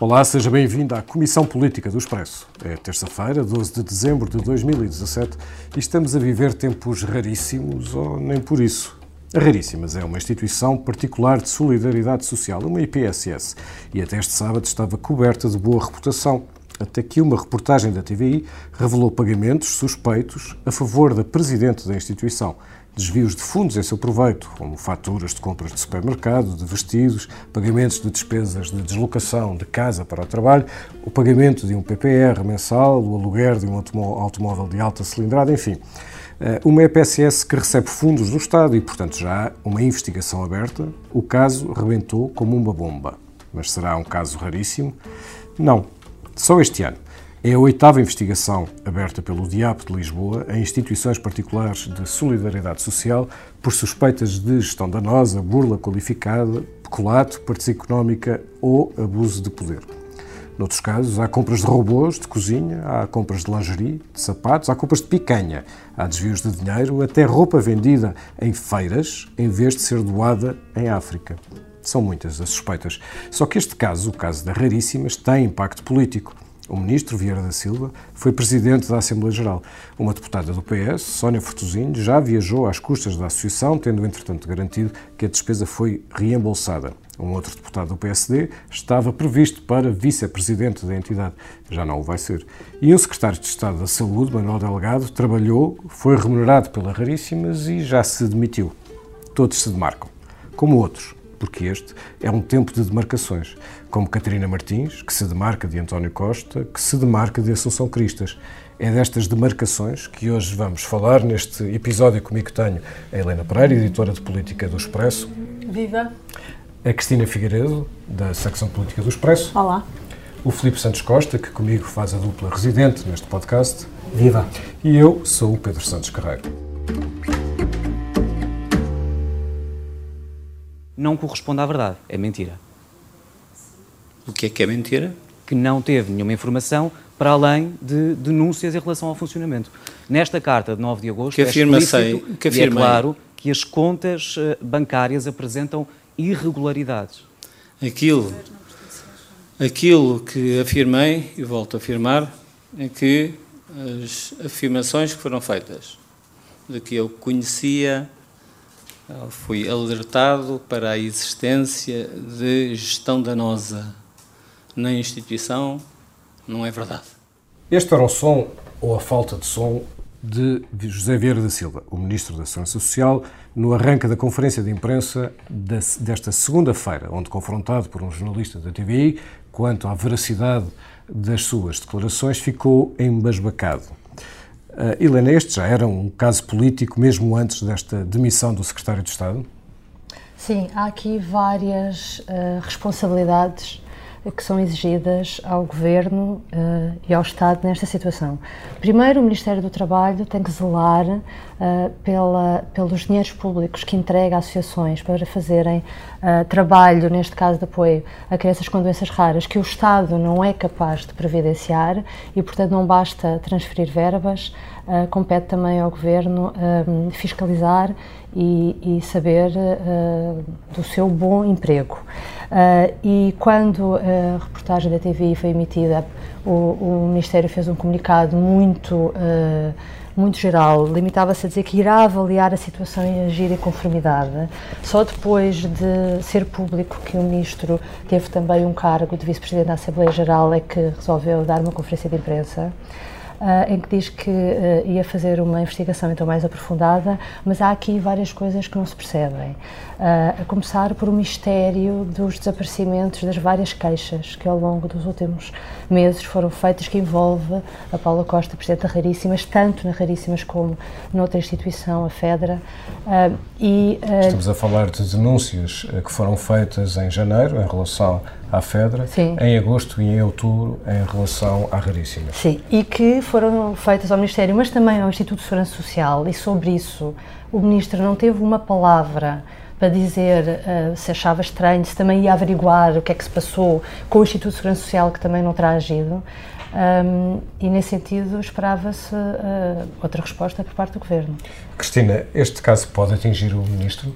Olá, seja bem-vindo à Comissão Política do Expresso. É terça-feira, 12 de dezembro de 2017 e estamos a viver tempos raríssimos, ou nem por isso. Raríssimas é uma instituição particular de solidariedade social, uma IPSS, e até este sábado estava coberta de boa reputação, até que uma reportagem da TVI revelou pagamentos suspeitos a favor da presidente da instituição, desvios de fundos em seu proveito, como faturas de compras de supermercado, de vestidos, pagamentos de despesas de deslocação de casa para o trabalho, o pagamento de um PPR mensal, o aluguer de um automóvel de alta cilindrada, enfim. Eh, uma EPSS que recebe fundos do Estado e, portanto, já há uma investigação aberta. O caso rebentou como uma bomba. Mas será um caso raríssimo? Não. Só este ano. É a oitava investigação aberta pelo DIAP de Lisboa a instituições particulares de solidariedade social por suspeitas de gestão danosa, burla qualificada, peculato, participação económica ou abuso de poder. Noutros casos, há compras de robôs de cozinha, há compras de lingerie, de sapatos, há compras de picanha, há desvios de dinheiro, até roupa vendida em feiras em vez de ser doada em África. São muitas as suspeitas. Só que este caso, o caso da Raríssimas, tem impacto político. O ministro Vieira da Silva foi presidente da Assembleia Geral. Uma deputada do PS, Sónia Fortuzinho, já viajou às custas da associação, tendo entretanto garantido que a despesa foi reembolsada. Um outro deputado do PSD estava previsto para vice-presidente da entidade, já não o vai ser. E um secretário de Estado da Saúde, Manuel Delegado, trabalhou, foi remunerado pela Raríssimas e já se demitiu. Todos se demarcam, como outros porque este é um tempo de demarcações, como Catarina Martins, que se demarca de António Costa, que se demarca de Assunção Cristas. É destas demarcações que hoje vamos falar. Neste episódio comigo tenho a Helena Pereira, editora de Política do Expresso. Viva! A Cristina Figueiredo, da secção Política do Expresso. Olá! O Filipe Santos Costa, que comigo faz a dupla residente neste podcast. Viva! E eu sou o Pedro Santos Carreiro. Não corresponde à verdade. É mentira. O que é que é mentira? Que não teve nenhuma informação para além de denúncias em relação ao funcionamento. Nesta carta de 9 de agosto que afirma é sei, que e é claro que as contas eh, bancárias apresentam irregularidades. Aquilo, aquilo que afirmei, e volto a afirmar, é que as afirmações que foram feitas, de que eu conhecia fui alertado para a existência de gestão danosa na instituição, não é verdade. Este era o som, ou a falta de som, de José Vieira da Silva, o Ministro da Segurança Social, no arranque da conferência de imprensa desta segunda-feira, onde, confrontado por um jornalista da TVI quanto à veracidade das suas declarações, ficou embasbacado. Uh, Helena, este já era um caso político mesmo antes desta demissão do secretário de Estado? Sim, há aqui várias uh, responsabilidades que são exigidas ao Governo uh, e ao Estado nesta situação. Primeiro, o Ministério do Trabalho tem que zelar uh, pela, pelos dinheiros públicos que entrega a associações para fazerem uh, trabalho, neste caso de apoio a crianças com doenças raras, que o Estado não é capaz de previdenciar e, portanto, não basta transferir verbas, compete também ao Governo fiscalizar e, e saber do seu bom emprego. Uh, e quando a reportagem da TV foi emitida, o, o Ministério fez um comunicado muito, uh, muito geral, limitava-se a dizer que irá avaliar a situação e agir em conformidade. Só depois de ser público que o Ministro teve também um cargo de Vice-Presidente da Assembleia Geral é que resolveu dar uma conferência de imprensa. Uh, em que diz que uh, ia fazer uma investigação então mais aprofundada, mas há aqui várias coisas que não se percebem. A começar por o mistério dos desaparecimentos das várias queixas que ao longo dos últimos meses foram feitas, que envolve a Paula Costa, Presidente da Raríssimas, tanto na Raríssimas como noutra instituição, a FEDRA. e, Estamos a falar de denúncias que foram feitas em janeiro em relação à FEDRA, Sim. em agosto e em outubro em relação à Raríssimas. Sim, e que foram feitas ao Ministério, mas também ao Instituto de Segurança Social, e sobre isso o Ministro não teve uma palavra para dizer uh, se achava estranho, se também ia averiguar o que é que se passou com o Instituto de Segurança Social, que também não terá agido. Um, e nesse sentido esperava-se uh, outra resposta por parte do Governo. Cristina, este caso pode atingir o Ministro?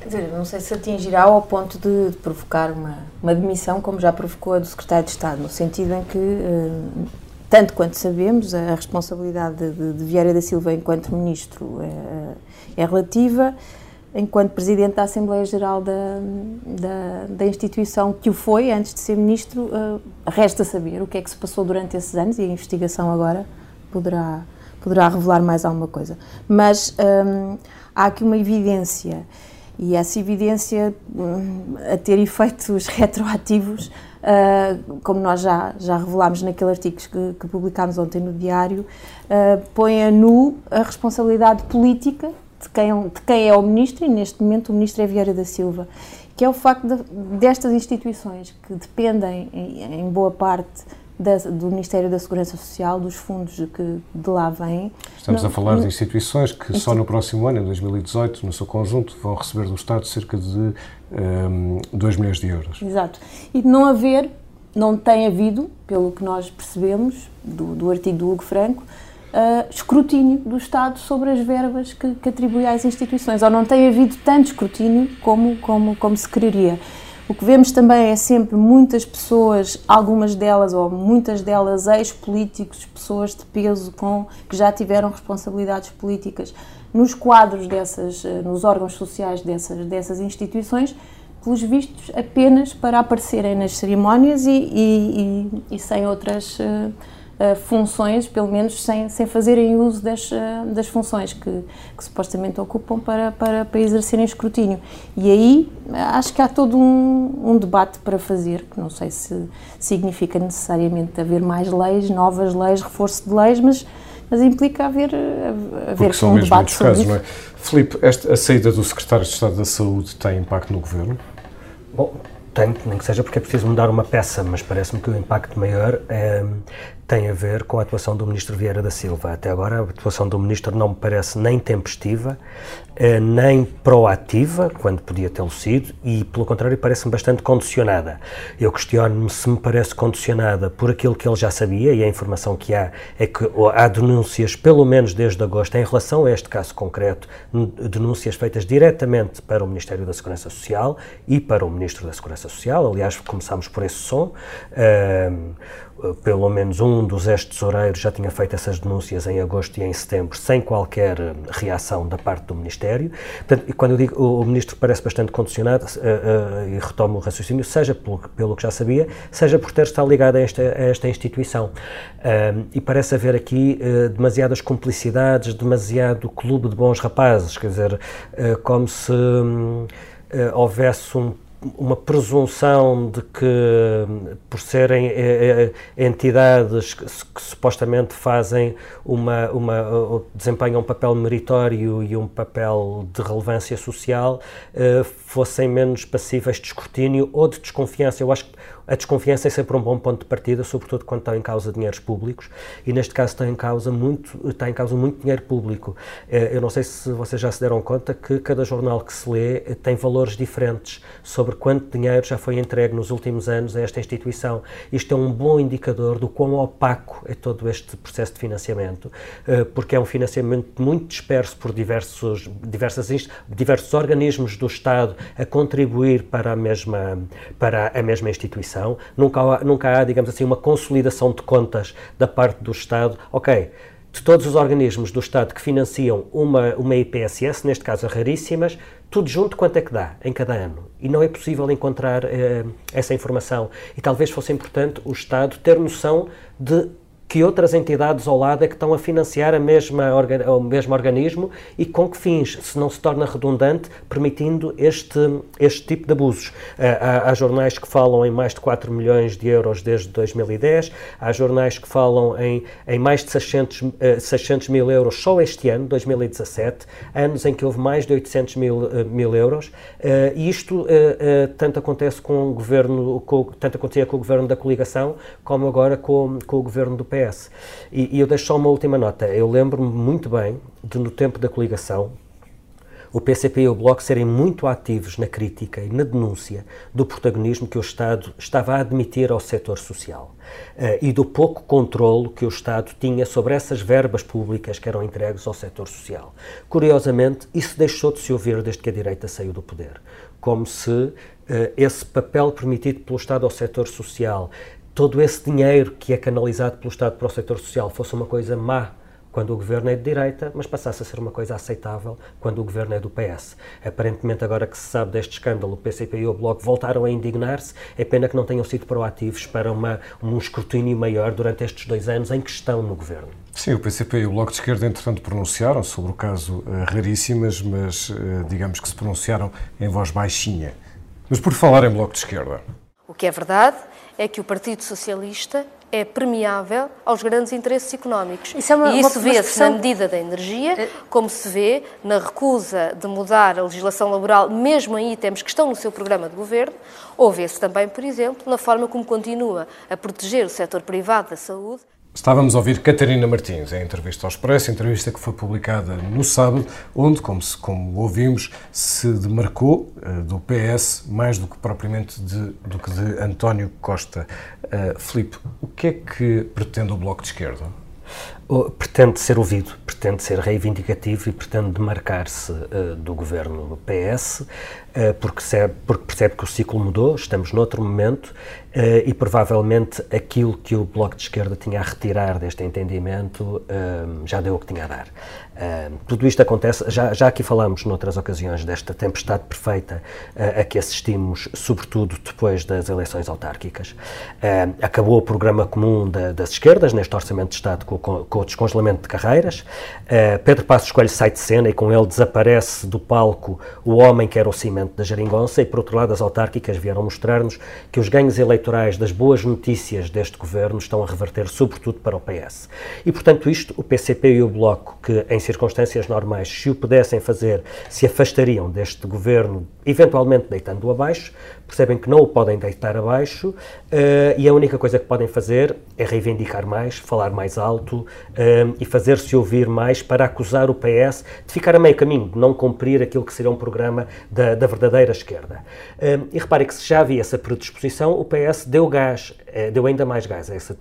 Quer dizer, não sei se atingirá ao ponto de, de provocar uma, uma demissão, como já provocou a do secretário de Estado, no sentido em que, eh, tanto quanto sabemos, a responsabilidade de, de, de Vieira da Silva enquanto ministro é, é relativa enquanto Presidente da Assembleia Geral da, da, da, instituição que o foi antes de ser Ministro, uh, resta saber o que é que se passou durante esses anos e a investigação agora poderá, poderá revelar mais alguma coisa. Mas um, há aqui uma evidência e essa evidência um, a ter efeitos retroativos, uh, como nós já, já revelámos naquele artigo que, que publicámos ontem no Diário, uh, põe a nu a responsabilidade política de quem, de quem é o ministro, e neste momento o ministro é Vieira da Silva, que é o facto de, destas instituições que dependem em, em boa parte da, do Ministério da Segurança Social, dos fundos que de lá vêm. Estamos não, a falar não, de instituições que só no próximo ano, em 2018, no seu conjunto, vão receber do Estado cerca de um, 2 milhões de euros. Exato. E de não haver, não tem havido, pelo que nós percebemos do, do artigo do Hugo Franco, uh, escrutínio do Estado sobre as verbas que, que, atribui às instituições, ou não tem havido tanto escrutínio como, como, como se quereria. O que vemos também é sempre muitas pessoas, algumas delas ou muitas delas ex-políticos, pessoas de peso com que já tiveram responsabilidades políticas nos quadros dessas, ah, nos órgãos sociais dessas, dessas instituições, pelos vistos apenas para aparecerem nas cerimónias e, e, e, e sem outras uh, uh, funções, pelo menos sem, sem fazerem uso das, uh, das funções que, que, supostamente ocupam para, para, para exercerem escrutínio. E aí acho que há todo um, um debate para fazer, que não sei se significa necessariamente haver mais leis, novas leis, reforço de leis, mas mas implica haver, haver Porque são um debate sobre casos, isso. Não é? Filipe, esta, a saída do Secretário de Estado da Saúde tem impacto no Governo? Bom, tem, nem que seja porque é preciso mudar uma peça, mas parece-me que o impacto maior é, tem a ver com a atuação do Ministro Vieira da Silva. Até agora, a atuação do Ministro não me parece nem tempestiva, eh, nem proativa, quando podia tê-lo sido, e, pelo contrário, parece-me bastante condicionada. Eu questiono-me se me parece condicionada por aquilo que ele já sabia, e a informação que há é que há denúncias, pelo menos desde agosto, em relação a este caso concreto, denúncias feitas diretamente para o Ministério da Segurança Social e para o Ministro da Segurança Social. Aliás, começámos por esse som. Pelo menos um dos ex-tesoureiros já tinha feito essas denúncias em agosto e em setembro, sem qualquer eh, reação da parte do Ministério. Portanto, quando eu digo o, o Ministro parece bastante condicionado, uh, uh, e retomo o raciocínio, seja pelo, pelo, que já sabia, seja por ter estado ligado a esta, a esta instituição. Uh, e parece haver aqui demasiadas cumplicidades, demasiado clube de bons rapazes, quer dizer, como se um, houvesse um uma presunção de que, por serem eh, eh, entidades que, que, supostamente fazem uma, uma, desempenham um papel meritório e um papel de relevância social, eh, fossem menos passíveis de escrutínio ou de desconfiança. Eu acho que a desconfiança é sempre um bom ponto de partida, sobretudo quando estão em causa dinheiros públicos, e neste caso está em causa muito, está em causa muito dinheiro público. Eu não sei se vocês já se deram conta que cada jornal que se lê tem valores diferentes sobre quanto dinheiro já foi entregue nos últimos anos a esta instituição. Isto é um bom indicador do quão opaco é todo este processo de financiamento, porque é um financiamento muito disperso por diversos, diversas, diversos organismos do Estado a contribuir para a mesma, para a mesma instituição. Nunca há, nunca há, digamos assim, uma consolidação de contas da parte do Estado. Ok, de todos os organismos do Estado que financiam uma, uma IPSS, neste caso raríssimas, tudo junto quanto é que dá em cada ano. E não é possível encontrar eh, essa informação. E talvez fosse importante o Estado ter noção de que outras entidades ao lado é que estão a financiar a mesma, o mesmo organismo e com que fins, se não se torna redundante, permitindo este, este tipo de abusos. Há, há, jornais que falam em mais de 4 milhões de euros desde 2010, há jornais que falam em, em mais de 600, 600 mil euros só este ano, 2017, anos em que houve mais de 800 mil, eh, mil euros, eh, e isto eh, tanto acontece com o governo, com, tanto acontecia com o governo da coligação, como agora com, com o governo do PS. E, e eu deixo só uma última nota. Eu lembro-me muito bem de, no tempo da coligação, o PCP e o Bloco serem muito ativos na crítica e na denúncia do protagonismo que o Estado estava a admitir ao setor social uh, e do pouco controlo que o Estado tinha sobre essas verbas públicas que eram entregues ao setor social. Curiosamente, isso deixou de se ouvir desde que a direita saiu do poder, como se uh, esse papel permitido pelo Estado ao setor social, todo esse dinheiro que é canalizado pelo Estado para o setor social fosse uma coisa má quando o governo é de direita, mas passasse a ser uma coisa aceitável quando o governo é do PS. Aparentemente, agora que se sabe deste escândalo, o PCP e o Bloco voltaram a indignar-se. É pena que não tenham sido proativos para uma, um escrutínio maior durante estes dois anos em que estão no governo. Sim, o PCP e o Bloco de Esquerda, entretanto, pronunciaram sobre o caso uh, Raríssimas, mas uh, digamos que se pronunciaram em voz baixinha. Mas por falar em Bloco de Esquerda. O que é verdade é que o Partido Socialista é permeável aos grandes interesses económicos. Isso é uma, e isso vê-se na medida da energia, é- como se vê na recusa de mudar a legislação laboral, mesmo em itens que estão no seu programa de governo, ou vê-se também, por exemplo, na forma como continua a proteger o setor privado da saúde Estávamos a ouvir Catarina Martins em entrevista ao Expresso, entrevista que foi publicada no sábado, onde, como, se, como ouvimos, se demarcou uh, do PS mais do que propriamente de, do que de António Costa. Uh, Filipe, o que é que pretende o Bloco de Esquerda? Pretende ser ouvido, pretende ser reivindicativo e pretende demarcar-se uh, do governo PS, uh, porque, percebe, porque percebe que o ciclo mudou, estamos noutro momento uh, e provavelmente aquilo que o Bloco de Esquerda tinha a retirar deste entendimento já deu o que tinha a dar. tudo isto acontece, já, já aqui falamos noutras ocasiões desta tempestade perfeita a que assistimos, sobretudo depois das eleições autárquicas. acabou o programa comum da, das esquerdas, neste Orçamento de Estado com, com com o descongelamento de carreiras. Uh, Pedro Passos Coelho sai de cena e com ele desaparece do palco o homem que era o cimento da geringonça e, por outro lado, as autárquicas vieram mostrar-nos que os ganhos eleitorais das boas notícias deste governo estão a reverter sobretudo para o PS. E, portanto, isto, o PCP e o Bloco, que em circunstâncias normais, se o pudessem fazer, se afastariam deste governo, eventualmente deitando-o abaixo, percebem que não o podem deitar abaixo uh, e a única coisa que podem fazer é reivindicar mais, falar mais alto uh, e fazer-se ouvir mais para acusar o PS de ficar a meio caminho, de não cumprir aquilo que seria um programa da, da verdadeira esquerda. Uh, e repare que se já havia essa predisposição, o PS deu gás, deu ainda mais gás a essa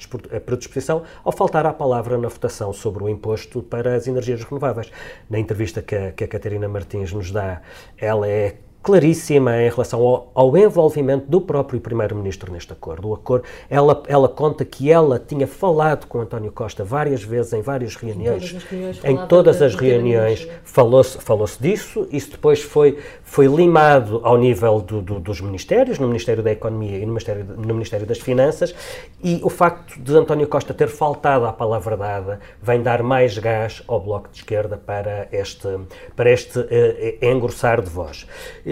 predisposição ao faltar à palavra na votação sobre o imposto para as energias renováveis. Na entrevista que a, que a Catarina Martins nos dá, ela é claríssima em relação ao, ao envolvimento do próprio Primeiro-Ministro neste acordo. O acordo ela, ela conta que ela tinha falado com António Costa várias vezes, em várias reuniões. Em todas as reuniões, falou-se falou disso. Isso depois foi, foi limado ao nível do, do, dos ministérios, no Ministério da Economia e no Ministério, no Ministério das Finanças. E o facto de António Costa ter faltado à palavra dada vem dar mais gás ao Bloco de Esquerda para este, para este uh, engrossar de voz.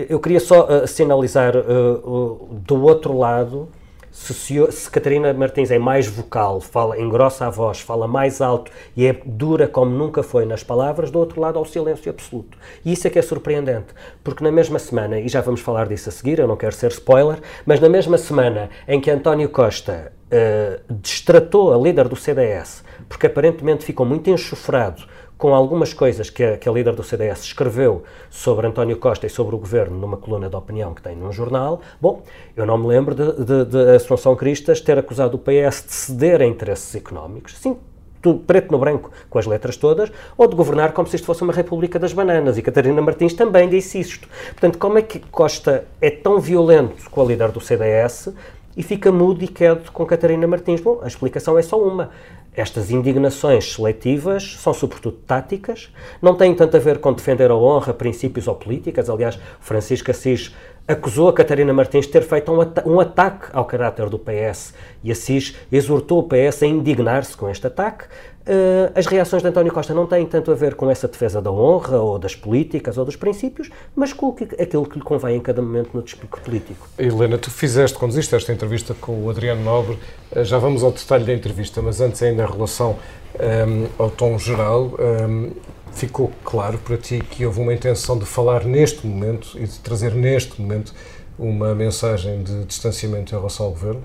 Eu queria só uh, sinalizar uh, do outro lado, se, se, Catarina Martins é mais vocal, fala, engrossa a voz, fala mais alto e é dura como nunca foi nas palavras, do outro lado há o silêncio absoluto. E isso é que é surpreendente, porque na mesma semana, e já vamos falar disso a seguir, eu não quero ser spoiler, mas na mesma semana em que António Costa uh, destratou a líder do CDS, porque aparentemente ficou muito enxofrado com algumas coisas que a, que a, líder do CDS escreveu sobre António Costa e sobre o governo numa coluna de opinião que tem num jornal. Bom, eu não me lembro de, de, de Assunção Cristas ter acusado o PS de ceder a interesses económicos. Sim, tudo preto no branco, com as letras todas, ou de governar como se isto fosse uma república das bananas. E Catarina Martins também disse isto. Portanto, como é que Costa é tão violento com a líder do CDS e fica mudo e quieto com Catarina Martins? Bom, a explicação é só uma. Estas indignações seletivas são sobretudo táticas, não têm tanto a ver com defender a honra, princípios ou políticas. Aliás, Francisco Assis acusou a Catarina Martins de ter feito um, ata um ataque ao caráter do PS e Assis exortou o PS a indignar-se com este ataque. Uh, as reações de António Costa não têm tanto a ver com essa defesa da honra ou das políticas ou dos princípios, mas com aquilo que lhe convém em cada momento no despico político. Helena, tu fizeste, conduziste esta entrevista com o Adriano Nobre, uh, já vamos ao detalhe da entrevista, mas antes ainda em relação um, ehm, ao tom geral, um, ehm, ficou claro para ti que houve uma intenção de falar neste momento e de trazer neste momento uma mensagem de distanciamento em relação ao governo?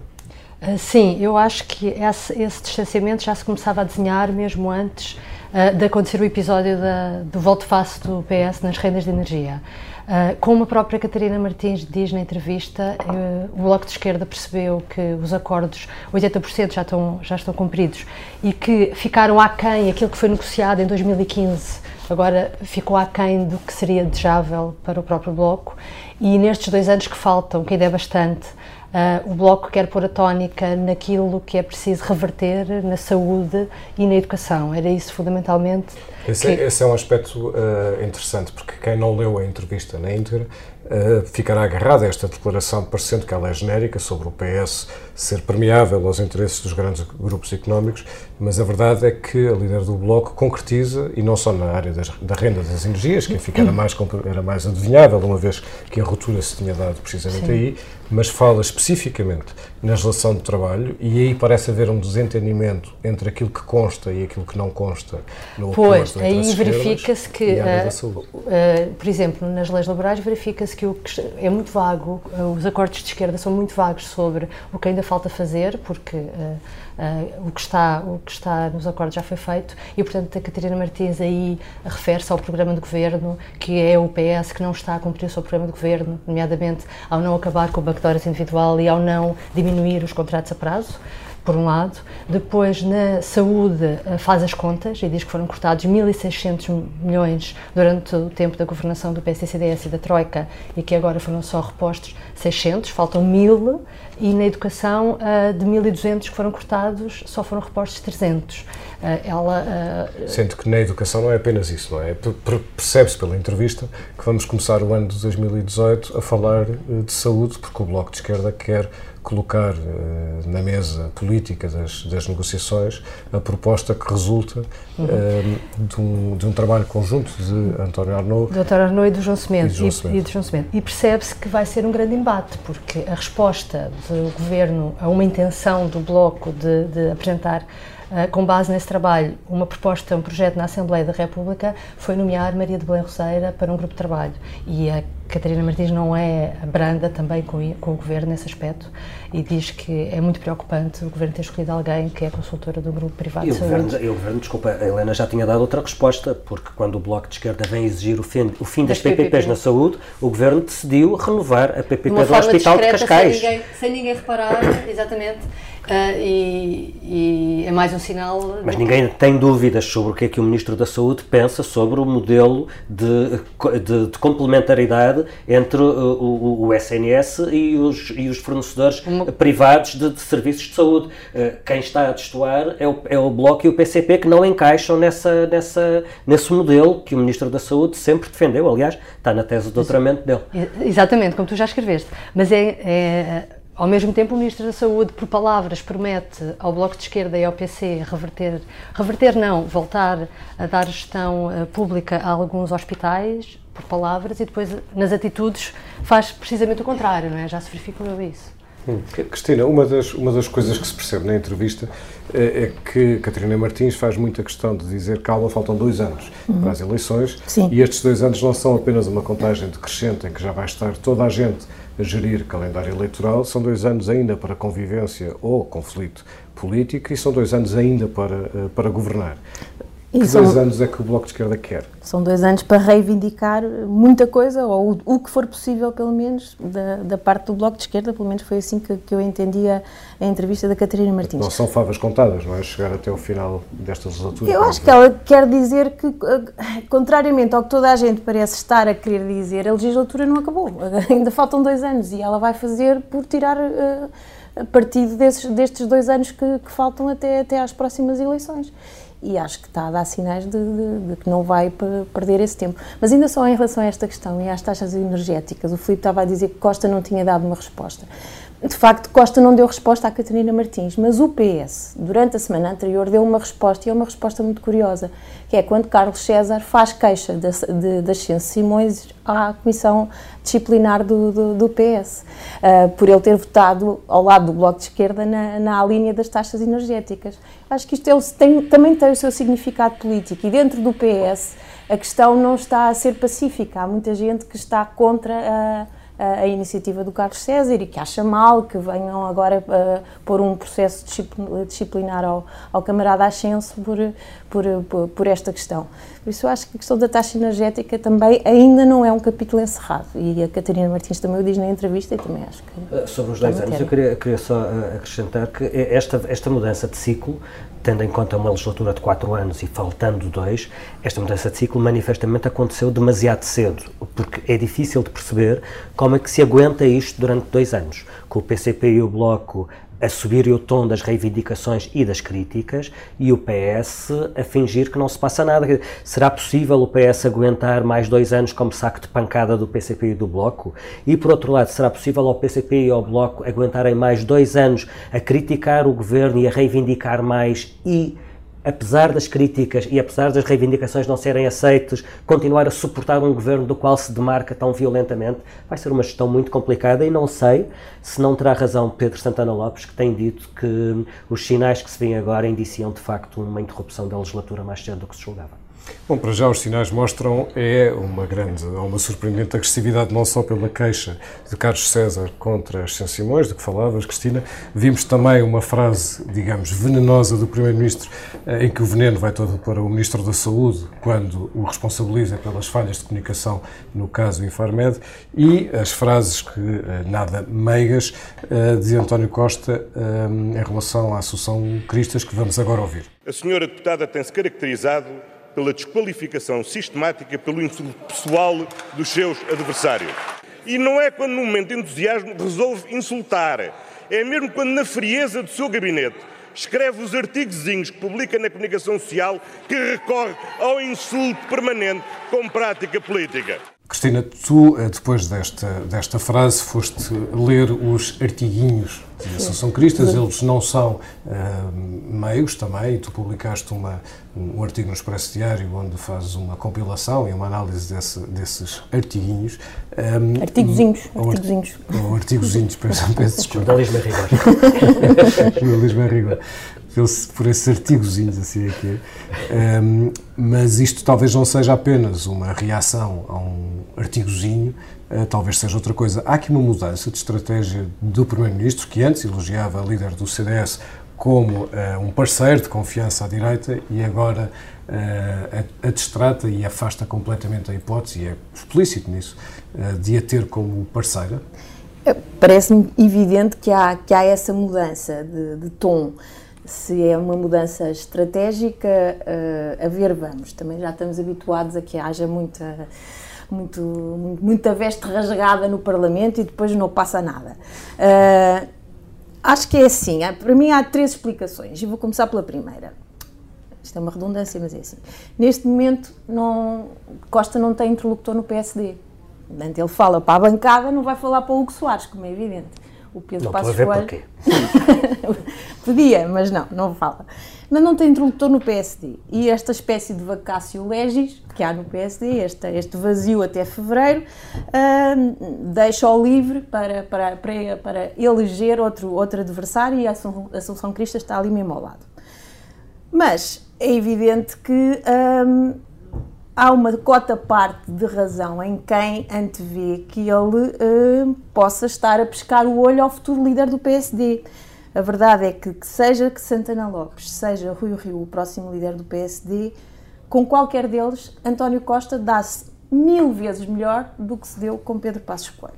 Uh, sim, eu acho que esse, esse, distanciamento já se começava a desenhar mesmo antes uh, de acontecer o episódio da, do volte-face do PS nas rendas de energia. Uh, como a própria Catarina Martins diz na entrevista, uh, o Bloco de Esquerda percebeu que os acordos, 80% já estão, já estão cumpridos, e que ficaram aquém aquilo que foi negociado em 2015, agora ficou aquém do que seria desejável para o próprio Bloco, e nestes dois anos que faltam, que ainda é bastante, Uh, o Bloco quer pôr a tónica naquilo que é preciso reverter na saúde e na educação. Era isso fundamentalmente. Esse, é, que... esse é um aspecto uh, interessante, porque quem não leu a entrevista na íntegra ficará agarrado a esta declaração, parecendo que ela é genérica, sobre o PS ser permeável aos interesses dos grandes grupos económicos, mas a verdade é que a líder do Bloco concretiza, e não só na área das, da renda das energias, que enfim era mais, era mais adivinhável, uma vez que a ruptura se tinha dado precisamente Sim. aí, mas fala especificamente na relação de trabalho e aí parece haver um desentendimento entre aquilo que consta e aquilo que não consta no Pois, aí verifica-se que, uh, uh, por exemplo, nas leis laborais verifica-se que que é muito vago, uh, os acordos de esquerda são muito vagos sobre o que ainda falta fazer, porque uh, uh, o, que está, o que está nos acordos já foi feito, e portanto a Catarina Martins aí refere-se ao programa de governo, que é o PS que não está a cumprir o seu programa de governo, nomeadamente ao não acabar com o banco de horas individual e ao não diminuir os contratos a prazo por um lado. Depois, na saúde, eh, faz as contas e diz que foram cortados 1.600 milhões durante o tempo da governação do PSCDS e da Troika e que agora foram só repostos 600, faltam 1.000. E na educação, eh, de 1.200 que foram cortados, só foram repostos 300. Eh, ela, Sendo que na educação não é apenas isso, não é? Percebe-se pela entrevista que vamos começar o ano de 2018 a falar de saúde, porque o Bloco de Esquerda quer colocar uh, na mesa política das, das, negociações a proposta que resulta uhum. uh, de, um, de, um, trabalho conjunto de António Arnaud, do António Arnaud e do João Semente. E, e, Semente. e percebe-se que vai ser um grande embate, porque a resposta do governo a uma intenção do Bloco de, de apresentar Uh, com base nesse trabalho, uma proposta, um projeto na Assembleia da República foi nomear Maria de Belém Roseira para um grupo de trabalho. E a Catarina Martins não é branda também com, com, o governo nesse aspecto e diz que é muito preocupante o governo ter escolhido alguém que é consultora do grupo privado e de saúde. Governo, e o governo, desculpa, a Helena já tinha dado outra resposta, porque quando o Bloco de Esquerda vem exigir o fim, o fim das, das PPPs PPP. na saúde, o governo decidiu renovar a PPP do Hospital de Cascais. Sem ninguém, sem ninguém reparar, exatamente. Uh, e, e, é mais um sinal. Mas ninguém tem dúvidas sobre o que é que o Ministro da Saúde pensa sobre o modelo de, de, de complementaridade entre o, o, o, SNS e os, e os fornecedores Uma... privados de, de, serviços de saúde. Uh, quem está a destoar é o, é o Bloco e o PCP que não encaixam nessa, nessa, nesse modelo que o Ministro da Saúde sempre defendeu. Aliás, está na tese de doutoramento dele. Exatamente, como tu já escreveste. Mas é, é ao mesmo tempo, o Ministro da Saúde, por palavras, promete ao Bloco de Esquerda e ao PC reverter, reverter não, voltar a dar gestão uh, pública a alguns hospitais, por palavras, e depois, nas atitudes, faz precisamente o contrário, não é? Já se verificou isso. Hum. Cristina, uma das, uma das coisas que se percebe na entrevista é, é, que Catarina Martins faz muita questão de dizer calma, faltam dois anos uhum. para as eleições Sim. e estes dois anos não são apenas uma contagem decrescente em que já vai estar toda a gente a gerir calendário eleitoral, são dois anos ainda para convivência ou conflito político e são dois anos ainda para, eh, para governar. Que dois são, anos é que o Bloco de Esquerda quer? São dois anos para reivindicar muita coisa, ou o, o que for possível, pelo menos, da, da, parte do Bloco de Esquerda, pelo menos foi assim que, que eu entendia a entrevista da Catarina Martins. Não são favas contadas, não é? Chegar até o final desta legislatura. Eu acho que ela quer dizer que, eh, contrariamente ao que toda a gente parece estar a querer dizer, a legislatura não acabou. Ainda faltam dois anos e ela vai fazer por tirar uh, partido desses, destes dois anos que, que faltam até, até às próximas eleições e acho que está a dar sinais de, de, de, que não vai perder esse tempo. Mas ainda só em relação a esta questão e às taxas energéticas, o Filipe estava a dizer que Costa não tinha dado uma resposta. De facto, Costa não deu resposta à Catarina Martins, mas o PS, durante a semana anterior, deu uma resposta, e é uma resposta muito curiosa, que é quando Carlos César faz queixa das Ciências Simões à Comissão Disciplinar do, do, do PS, uh, por ele ter votado ao lado do Bloco de Esquerda na, na linha das taxas energéticas. Acho que isto é, tem, também tem o seu significado político, e dentro do PS a questão não está a ser pacífica, há muita gente que está contra a a iniciativa do Carlos César e que acha mal que venham agora uh, pôr um processo disciplinar ao, ao camarada Ascenso por, por, por, esta questão. Por isso eu acho que a questão da taxa energética também ainda não é um capítulo encerrado e a Catarina Martins também o diz na entrevista e também acho que... Uh, sobre os dois anos, eu queria, queria só uh, acrescentar que esta, esta mudança de ciclo tendo em conta uma legislatura de quatro anos e faltando dois, esta mudança de ciclo manifestamente aconteceu demasiado cedo, porque é difícil de perceber como é que se aguenta isto durante dois anos, com o PCP e o Bloco a subir o tom das reivindicações e das críticas e o PS a fingir que não se passa nada. Será possível o PS aguentar mais dois anos como saco de pancada do PCP e do Bloco? E, por outro lado, será possível ao PCP e ao Bloco aguentarem mais dois anos a criticar o governo e a reivindicar mais e apesar das críticas e apesar das reivindicações não serem aceitas, continuar a suportar um governo do qual se demarca tão violentamente, vai ser uma gestão muito complicada e não sei se não terá razão Pedro Santana Lopes, que tem dito que os sinais que se vêem agora indiciam de facto uma interrupção da legislatura mais cedo do que se julgava. Bom, para já os sinais mostram é uma grande, uma surpreendente agressividade não só pela queixa de Carlos César contra as Simões, de que falavas, Cristina, vimos também uma frase, digamos, venenosa do Primeiro-Ministro, eh, em que o veneno vai todo para o Ministro da Saúde, quando o responsabiliza pelas falhas de comunicação, no caso Infarmed, e as frases que, eh, nada meigas, eh, de António Costa em relação à Associação Cristas, que vamos agora ouvir. A senhora deputada tem-se caracterizado pela desqualificação sistemática pelo insulto pessoal dos seus adversários. E não é quando, num momento de entusiasmo, resolve insultar. É mesmo quando, na frieza do seu gabinete, escreve os artigozinhos que publica na comunicação social que recorre ao insulto permanente como prática política. Cristina, tu, eh, depois desta, desta frase, foste ler os artiguinhos de Associação Cristas, eles não são uh, meios também, tu publicaste uma, um artigo no Expresso Diário onde fazes uma compilação e uma análise desse, desses artiguinhos. Um, artigozinhos. Ou, artigozinhos. Ou artigozinhos, peço, peço desculpa. Jornalismo é rigor. Jornalismo é rigor por esses artigozinhos, assim aqui. É um, mas isto talvez não seja apenas uma reação a um artigozinho, uh, talvez seja outra coisa. Há aqui uma mudança de estratégia do Primeiro-Ministro, que antes elogiava a líder do CDS como uh, um parceiro de confiança à direita e agora uh, a, a destrata e afasta completamente a hipótese, e é explícito nisso, de a ter como parceira? Parece-me evidente que há, que há essa mudança de, de tom se é uma mudança estratégica, uh, a ver, vamos. Também já estamos habituados a que haja muita, muito, muita veste rasgada no Parlamento e depois não passa nada. Uh, acho que é assim. Para mim há três explicações e vou começar pela primeira. Isto é uma redundância, mas é assim. Neste momento, não, Costa não tem interlocutor no PSD. Portanto, ele fala para a bancada, não vai falar para o Hugo Soares, como é evidente o Pedro não Passos Coelho. Podia, mas não, não fala. Mas não tem interlocutor no PSD. E esta espécie de vacácio legis que há no PSD, este, este vazio até fevereiro, uh, deixa-o livre para, para, para, para eleger outro, outro adversário e a Assunção Crista está ali mesmo ao lado. Mas é evidente que há uma cota parte de razão em quem antevê que ele uh, possa estar a pescar o olho ao futuro líder do PSD. A verdade é que, que seja que Santana Lopes, seja Rui Rio o próximo líder do PSD, com qualquer deles, António Costa dá-se mil vezes melhor do que se deu com Pedro Passos Coelho.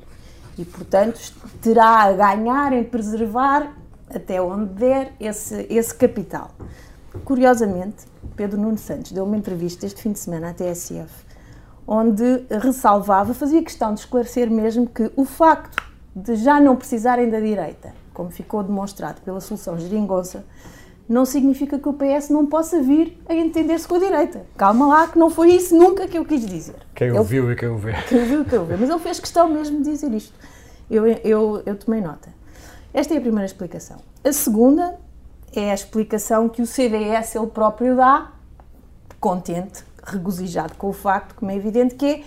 E, portanto, terá a ganhar em preservar, até onde der, esse, esse capital. Curiosamente, Pedro Nuno Santos deu uma entrevista este fim de semana à TSF, onde ressalvava, fazia questão de esclarecer mesmo que o facto de já não precisarem da direita, como ficou demonstrado pela solução geringonça, não significa que o PS não possa vir a entender-se com a direita. Calma lá, que não foi isso nunca que eu quis dizer. Quem ele, ouviu e quem ouviu. Quem ouviu e quem ouviu. Mas ele fez questão mesmo de dizer isto. Eu, eu, eu tomei nota. Esta é a primeira explicação. A segunda é a explicação que o CDS ele próprio dá, contente, regozijado com o facto, como é evidente, que é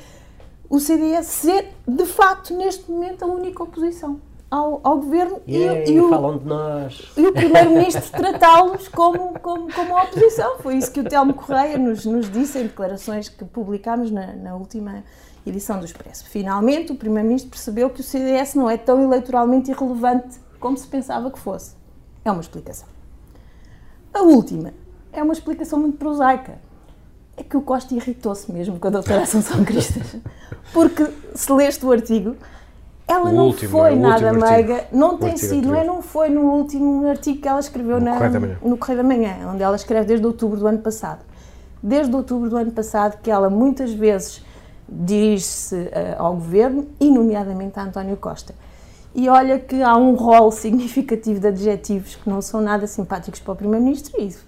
o CDS ser, de facto, neste momento, a única oposição ao, ao governo e, e, e, o, falam de nós. e o primeiro-ministro tratá-los como, como, como a oposição. Foi isso que o Telmo Correia nos, nos disse em declarações que publicámos na, na última edição do Expresso. Finalmente, o Primeiro-Ministro percebeu que o CDS não é tão eleitoralmente irrelevante como se pensava que fosse. É uma explicação. A última é uma explicação muito prosaica. É que o Costa irritou-se mesmo com a doutora Assunção Cristas. Porque, se leste o artigo, ela o não último, foi é nada meiga, não tem sido, não é? Não foi no último artigo que ela escreveu no, na, Correio no Correio da Manhã, onde ela escreve desde outubro do ano passado. Desde outubro do ano passado que ela muitas vezes dirige-se uh, ao governo e, nomeadamente, a António Costa. E olha que há um rol significativo de adjetivos que não são nada simpáticos para o Primeiro-Ministro. Mas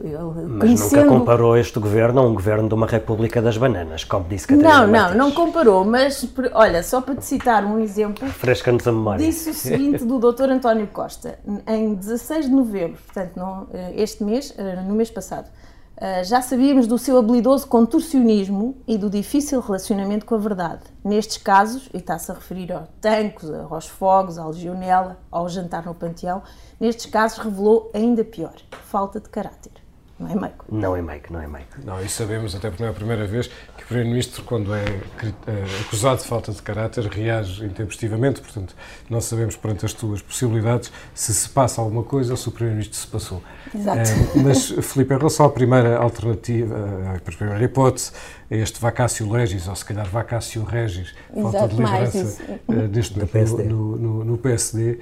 conhecendo... nunca comparou este governo a um governo de uma República das Bananas, como disse Catarina Não, não, não comparou, mas olha, só para te citar um exemplo. Fresca-nos a memória. Disse o seguinte do Dr. António Costa, em 16 de novembro, portanto, não, eh, este mês, eh, no mês passado. Uh, já sabíamos do seu habilidoso contorcionismo e do difícil relacionamento com a verdade. Nestes casos, e está-se a referir aos tancos, aos fogos, à legionela, ao jantar no panteão, nestes casos revelou ainda pior, falta de caráter. Não é Maico? Não é Maico, não é Maico. Não, e sabemos, até porque não é a primeira vez, que o Primeiro-Ministro, quando é, é acusado de falta de caráter, reage intempestivamente. Portanto, não sabemos, perante as tuas possibilidades, se se passa alguma coisa ou se o Primeiro-Ministro se passou. Exato. É, mas, Filipe, em relação à primeira alternativa, à primeira hipótese, a este vacácio legis, ou se calhar vacácio regis, falta de liderança deste momento no, no, no, PSD,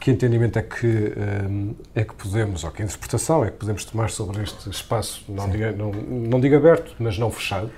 que entendimento é que, é que podemos, ou que interpretação é que podemos tomar sobre este espaço, não, diga, não, não digo aberto, mas não fechado?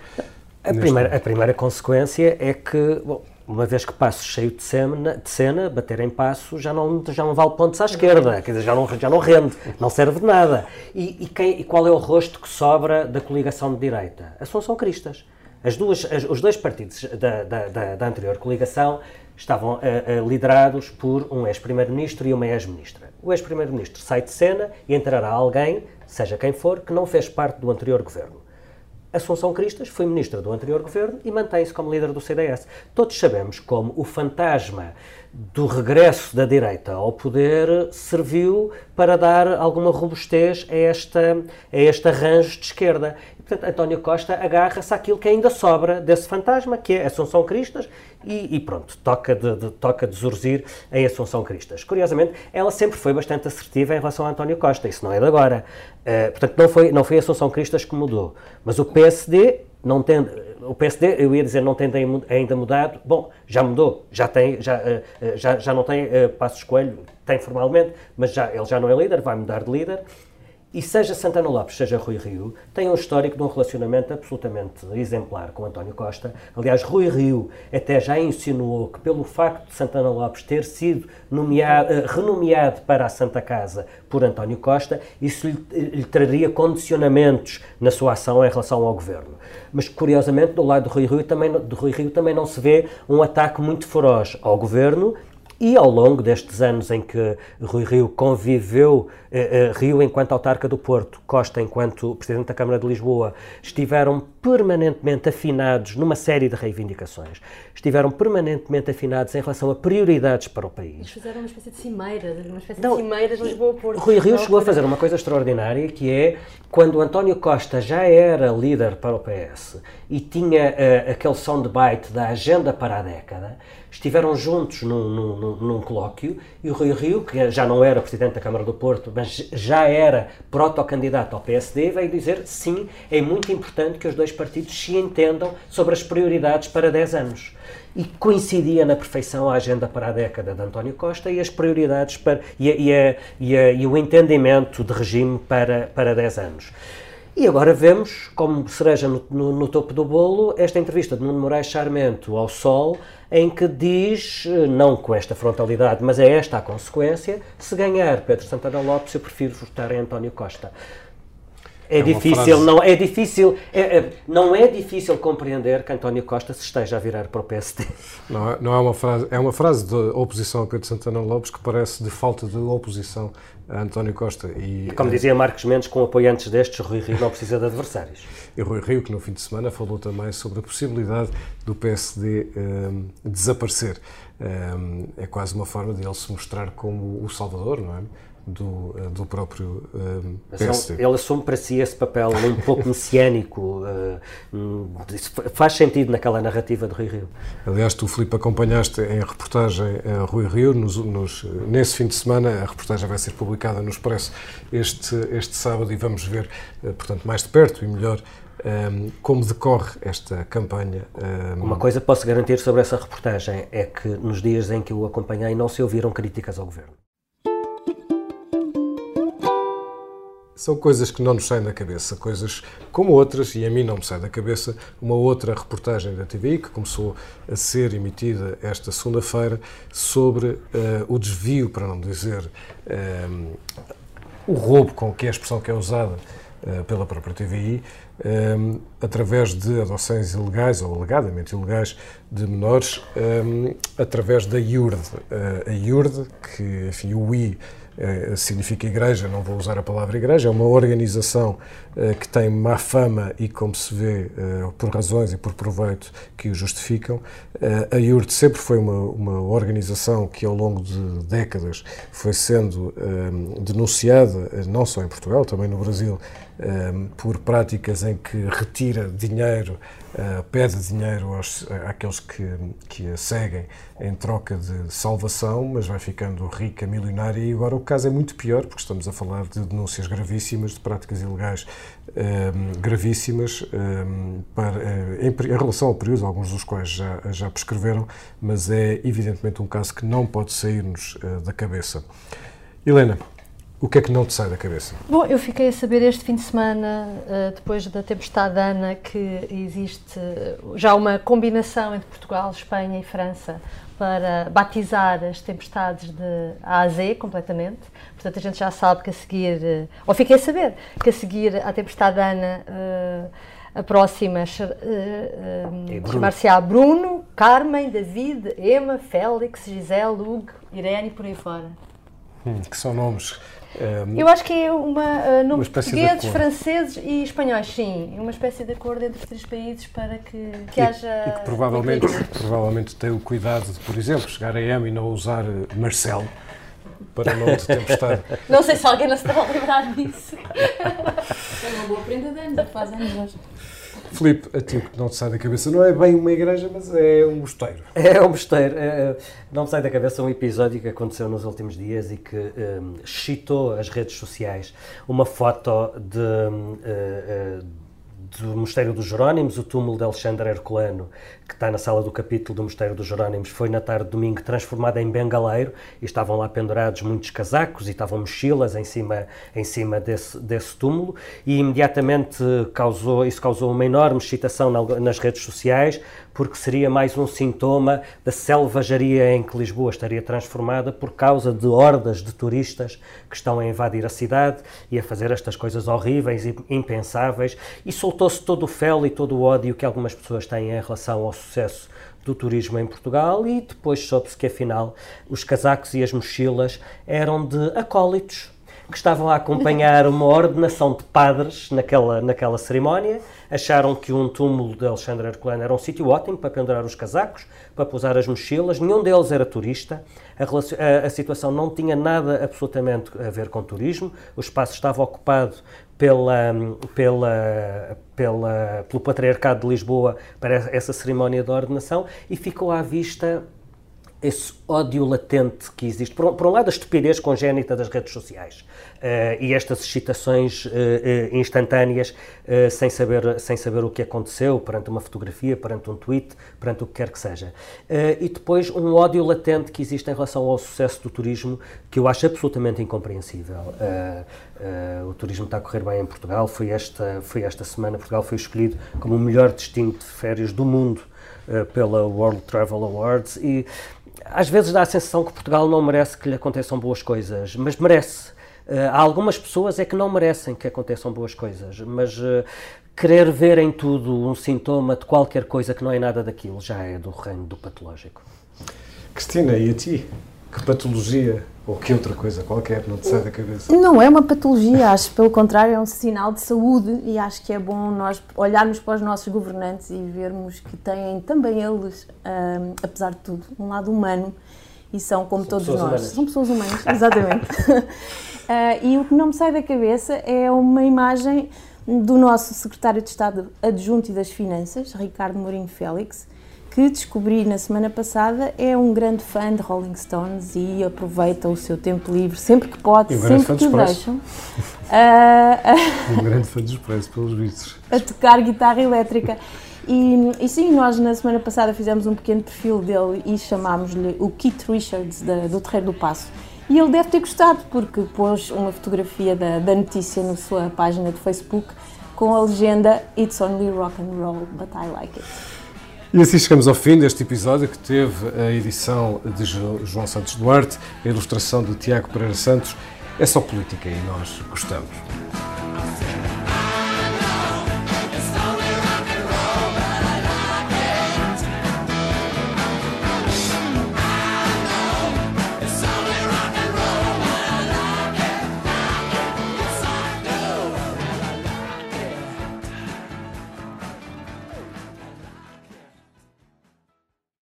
A primeira, a primeira consequência é que, bom, uma vez que passo cheio de cena, de cena, bater em passo já não, já não vale pontos à esquerda, quer dizer, já não, já não rende, não serve de nada. E, e, quem, e qual é o rosto que sobra da coligação de direita? Assunção Cristas. As duas, as, os dois partidos da, da, da, da anterior coligação estavam uh, uh, liderados por um ex-primeiro-ministro e uma ex-ministra. O ex-primeiro-ministro sai de cena e entrará alguém, seja quem for, que não fez parte do anterior governo. Assunção Cristas foi ministra do anterior governo e mantém-se como líder do CDS. Todos sabemos como o fantasma do regresso da direita ao poder serviu para dar alguma robustez a, esta, a este arranjo de esquerda. E, portanto, António Costa agarra-se àquilo que ainda sobra desse fantasma, que é Assunção Cristas, e, e pronto, toca de, de, toca de zurzir em Assunção Cristas. Curiosamente, ela sempre foi bastante assertiva em relação a António Costa, isso não é de agora. Uh, portanto, não foi, não foi Assunção Cristas que mudou. Mas o PSD não tem, o PSD, eu ia dizer, não tem ainda mudado. Bom, já mudou, já tem, já, uh, já, já não tem uh, Passos Coelho, tem formalmente, mas já, ele já não é líder, vai mudar de líder. E seja Santana Lopes, seja Rui Rio, tem um histórico de um relacionamento absolutamente exemplar com António Costa. Aliás, Rui Rio até já insinuou que, pelo facto de Santana Lopes ter sido nomeado, renomeado para a Santa Casa por António Costa, isso lhe, lhe, traria condicionamentos na sua ação em relação ao governo. Mas, curiosamente, do lado de Rui Rio também, de Rui Rio também não se vê um ataque muito feroz ao governo e ao longo destes anos em que Rui Rio conviveu, eh, eh, Rio enquanto autarca do Porto, Costa enquanto presidente da Câmara de Lisboa, estiveram permanentemente afinados numa série de reivindicações. Estiveram permanentemente afinados em relação a prioridades para o país. Eles fizeram uma espécie de cimeira, uma espécie Não, de cimeira de Lisboa-Porto. Rui Rio chegou a fazer uma coisa extraordinária, que é quando António Costa já era líder para o PS e tinha uh, aquele soundbite da agenda para a década, estiveram juntos num, num, num, colóquio e o Rui Rio, que já não era presidente da Câmara do Porto, mas já era protocandidato ao PSD, veio dizer sim, é muito importante que os dois partidos se entendam sobre as prioridades para 10 anos. E coincidia na perfeição a agenda para a década de António Costa e as prioridades para, e, a, e, a, e, a, e o entendimento de regime para, para 10 anos. E agora vemos, como cereja no, no, no, topo do bolo, esta entrevista de Nuno Moraes Charmento ao Sol, em que diz, não com esta frontalidade, mas é esta a consequência, se ganhar Pedro Santana Lopes, eu prefiro votar em António Costa. É, é difícil, frase... não é difícil, é, é, não é difícil compreender que António Costa se esteja a virar para o PSD. Não é, não é uma frase, é uma frase de oposição a Pedro Santana Lopes que parece de falta de oposição a António Costa. E, Como é- dizia Marcos Mendes, com apoiantes destes, Rui Rio não precisa de adversários. E Rui Rio, que no fim de semana falou também sobre a possibilidade do PSD um, desaparecer. Um, é quase uma forma de ele se mostrar como o Salvador, não é? Do, eh, do próprio eh, PSD. Ele assume para si esse papel um pouco messiânico, uh, faz sentido naquela narrativa de Rui Rio. Aliás, tu, Filipe, acompanhaste em reportagem a Rui Rio, nos, nos, nesse fim de semana, a reportagem vai ser publicada no Expresso este, este sábado e vamos ver, portanto, mais de perto e melhor um, como decorre esta campanha? Um... Uma coisa posso garantir sobre essa reportagem é que nos dias em que o acompanhei não se ouviram críticas ao governo. São coisas que não nos saem da cabeça, coisas como outras, e a mim não me sai da cabeça, uma outra reportagem da TVI que começou a ser emitida esta segunda-feira sobre uh, o desvio, para não dizer uh, o roubo, com que é a expressão que é usada uh, pela própria TVI, um, através de adoções ilegais ou alegadamente ilegais de menores, um, através da IURD. Uh, a IURD, que, enfim, o I uh, significa igreja, não vou usar a palavra igreja, é uma organização uh, que tem má fama e, como se vê, por razões e por proveito que o justificam. a IURD sempre foi uma, uma organização que, ao longo de décadas, foi sendo denunciada, não só em Portugal, também no Brasil, por práticas em que retira dinheiro, uh, pede dinheiro aos, àqueles que, que a seguem em troca de salvação, mas vai ficando rica, milionária. E agora o caso é muito pior, porque estamos a falar de denúncias gravíssimas, de práticas ilegais gravíssimas para, uh, em, em, relação ao período, alguns dos quais já, já prescreveram, mas é evidentemente um caso que não pode sair-nos uh, da cabeça. Helena, o que é que não te sai da cabeça? Bom, eu fiquei a saber este fim de semana, eh, depois da tempestade Ana, que existe já uma combinação entre Portugal, Espanha e França para batizar as tempestades de A a Z completamente. Portanto, a gente já sabe que a seguir, eh, ou fiquei a saber, que a seguir à tempestade Ana, eh, a próxima chamar-se-á Bruno, Carmen, David, Emma, Félix, Gisele, Hugo, Irene e por aí fora. Hum, que são nomes um, eu acho que é uma, uh, nome portugueses, franceses e espanhóis, sim. Uma espécie de acordo entre os três países para que, que e, haja. E que provavelmente, provavelmente tem o cuidado de, por exemplo, chegar a M e não usar Marcelo para não te tempestade. Não sei se alguém não se está a lembrar disso. É uma boa prenda de anos, faz anos hoje. Filipe, a ti que não te sai da cabeça, não é bem uma igreja, mas é um mosteiro. É um mosteiro. É, é, não me sai da cabeça um episódio que aconteceu nos últimos dias e que um, excitou as redes sociais. Uma foto de. Um, uh, uh, do Mosteiro dos Jerónimos, o túmulo de Alexandre Herculano, que está na sala do capítulo do Mosteiro dos Jerónimos, foi na tarde de domingo transformado em bengaleiro e estavam lá pendurados muitos casacos e estavam mochilas em cima, em cima desse, desse túmulo e imediatamente causou, isso causou uma enorme excitação nas redes sociais porque seria mais um sintoma da selvageria em que Lisboa estaria transformada por causa de hordas de turistas que estão a invadir a cidade e a fazer estas coisas horríveis e impensáveis. E soltou-se todo o fel e todo o ódio que algumas pessoas têm em relação ao sucesso do turismo em Portugal e depois soube-se que afinal os casacos e as mochilas eram de acólitos que estavam a acompanhar uma ordenação de padres naquela, naquela cerimónia, acharam que um túmulo de Alexandre Herculano era um sítio ótimo para pendurar os casacos, para pousar as mochilas, nenhum deles era turista, a, a, a situação não tinha nada absolutamente a ver com turismo, o espaço estava ocupado pela, pela, pela, pelo Patriarcado de Lisboa para essa cerimónia de ordenação e ficou à vista esse ódio latente que existe. Por, por um lado, a estupidez congénita das redes sociais uh, e estas excitações uh, uh, instantâneas sem, saber, sem saber o que aconteceu perante uma fotografia, perante um tweet, perante o que quer que seja. e depois, um ódio latente que existe em relação ao sucesso do turismo que eu acho absolutamente incompreensível. o turismo está a correr bem em Portugal. Foi esta, foi esta semana, Portugal foi escolhido como o melhor destino de férias do mundo pela World Travel Awards e às vezes dá a sensação que Portugal não merece que lhe aconteçam boas coisas, mas merece. Uh, há algumas pessoas é que não merecem que aconteçam boas coisas, mas uh, querer ver em tudo um sintoma de qualquer coisa que não é nada daquilo já é do reino do patológico. Cristina, e a ti? Que patologia ou que outra coisa qualquer não te sai da cabeça? Não é uma patologia, acho pelo contrário é um sinal de saúde e acho que é bom nós olharmos para os nossos governantes e vermos que têm também eles, um, apesar de tudo, um lado humano e são como são todos nós. Humanas. São pessoas humanas, exatamente. uh, e o que não me sai da cabeça é uma imagem do nosso secretário de Estado adjunto e das Finanças, Ricardo Mourinho Félix, que descobri na semana passada é um grande fã de Rolling Stones e aproveita o seu tempo livre sempre que pode, um sempre que o deixam. Uh, um grande fã de Expresso, pelos vistos. A tocar guitarra elétrica. E, e, sim, nós na semana passada fizemos um pequeno perfil dele e chamámos-lhe o Keith Richards da, do Terreiro do Passo. E ele deve ter gostado, porque pôs uma fotografia da, da notícia na sua página de Facebook com a legenda It's only rock and roll, but I like it. E assim chegamos ao fim deste episódio que teve a edição de João Santos Duarte, a ilustração de Tiago Pereira Santos. É só política e nós gostamos.